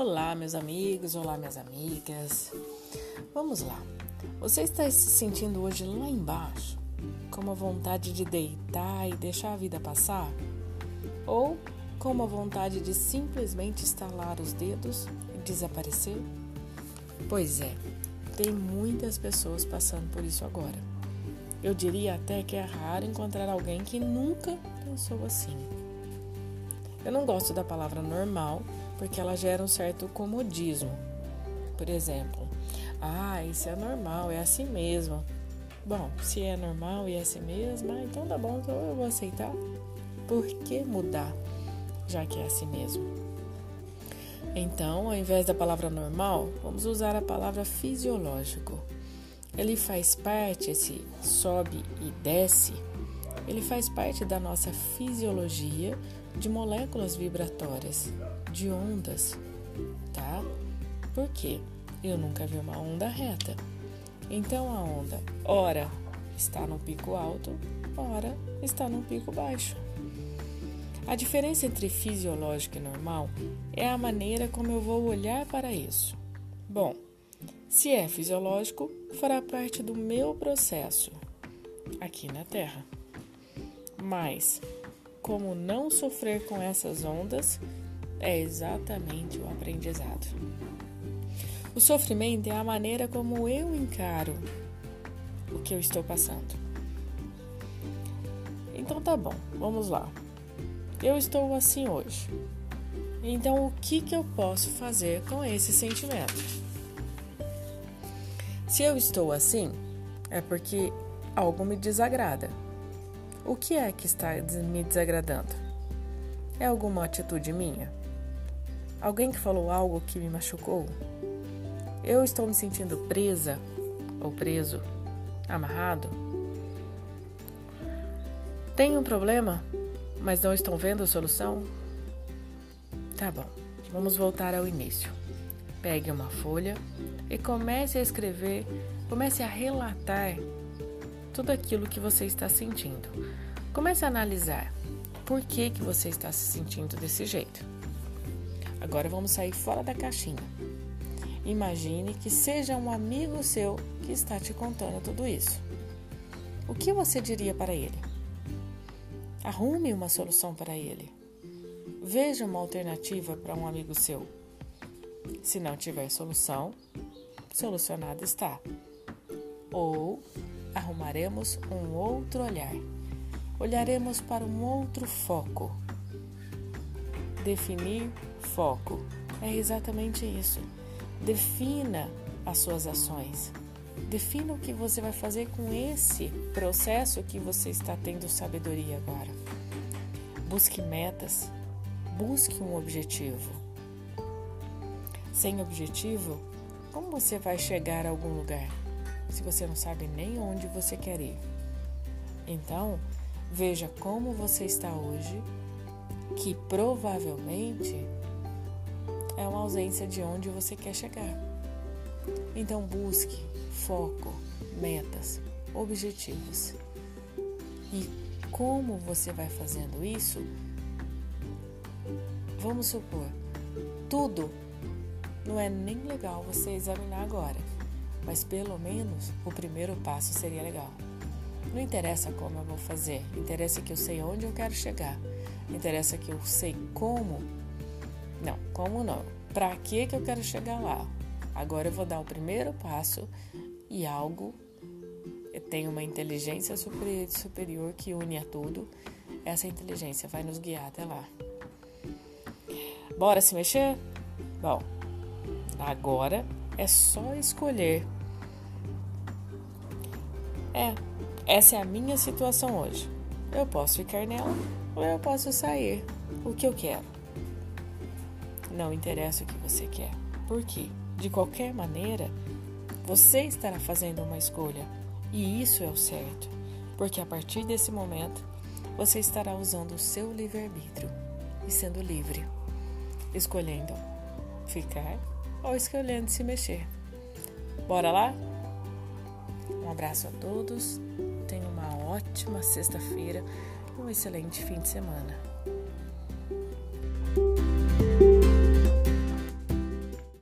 Olá, meus amigos, olá, minhas amigas. Vamos lá. Você está se sentindo hoje lá embaixo, com uma vontade de deitar e deixar a vida passar? Ou com uma vontade de simplesmente estalar os dedos e desaparecer? Pois é, tem muitas pessoas passando por isso agora. Eu diria até que é raro encontrar alguém que nunca pensou assim. Eu não gosto da palavra normal porque ela gera um certo comodismo. Por exemplo, ah, isso é normal, é assim mesmo. Bom, se é normal e é assim mesmo, ah, então tá bom, então eu vou aceitar. Por que mudar, já que é assim mesmo? Então, ao invés da palavra normal, vamos usar a palavra fisiológico. Ele faz parte, esse sobe e desce, ele faz parte da nossa fisiologia de moléculas vibratórias, de ondas, tá? Por quê? Eu nunca vi uma onda reta. Então a onda, ora está no pico alto, ora está no pico baixo. A diferença entre fisiológico e normal é a maneira como eu vou olhar para isso. Bom, se é fisiológico, fará parte do meu processo aqui na Terra. Mas como não sofrer com essas ondas é exatamente o aprendizado. O sofrimento é a maneira como eu encaro o que eu estou passando. Então tá bom, vamos lá. Eu estou assim hoje. Então o que, que eu posso fazer com esse sentimento? Se eu estou assim, é porque algo me desagrada. O que é que está me desagradando? É alguma atitude minha? Alguém que falou algo que me machucou? Eu estou me sentindo presa ou preso, amarrado? Tenho um problema, mas não estão vendo a solução? Tá bom, vamos voltar ao início. Pegue uma folha e comece a escrever, comece a relatar tudo aquilo que você está sentindo. Comece a analisar por que, que você está se sentindo desse jeito. Agora vamos sair fora da caixinha. Imagine que seja um amigo seu que está te contando tudo isso. O que você diria para ele? Arrume uma solução para ele. Veja uma alternativa para um amigo seu. Se não tiver solução, solucionado está. Ou arrumaremos um outro olhar. Olharemos para um outro foco. Definir foco é exatamente isso. Defina as suas ações. Defina o que você vai fazer com esse processo que você está tendo sabedoria agora. Busque metas, busque um objetivo. Sem objetivo, como você vai chegar a algum lugar? se você não sabe nem onde você quer ir. Então, veja como você está hoje, que provavelmente é uma ausência de onde você quer chegar. Então, busque foco, metas, objetivos. E como você vai fazendo isso? Vamos supor, tudo não é nem legal você examinar agora mas pelo menos o primeiro passo seria legal. Não interessa como eu vou fazer, interessa que eu sei onde eu quero chegar, interessa que eu sei como. Não, como não. Para que que eu quero chegar lá? Agora eu vou dar o primeiro passo e algo tem uma inteligência superior que une a tudo. Essa inteligência vai nos guiar até lá. Bora se mexer? Bom, agora é só escolher é, essa é a minha situação hoje. Eu posso ficar nela ou eu posso sair. O que eu quero? Não interessa o que você quer. Por quê? De qualquer maneira, você estará fazendo uma escolha. E isso é o certo. Porque a partir desse momento, você estará usando o seu livre-arbítrio e sendo livre, escolhendo ficar ou escolhendo se mexer. Bora lá? Um abraço a todos, ótima sexta-feira e um excelente fim de semana.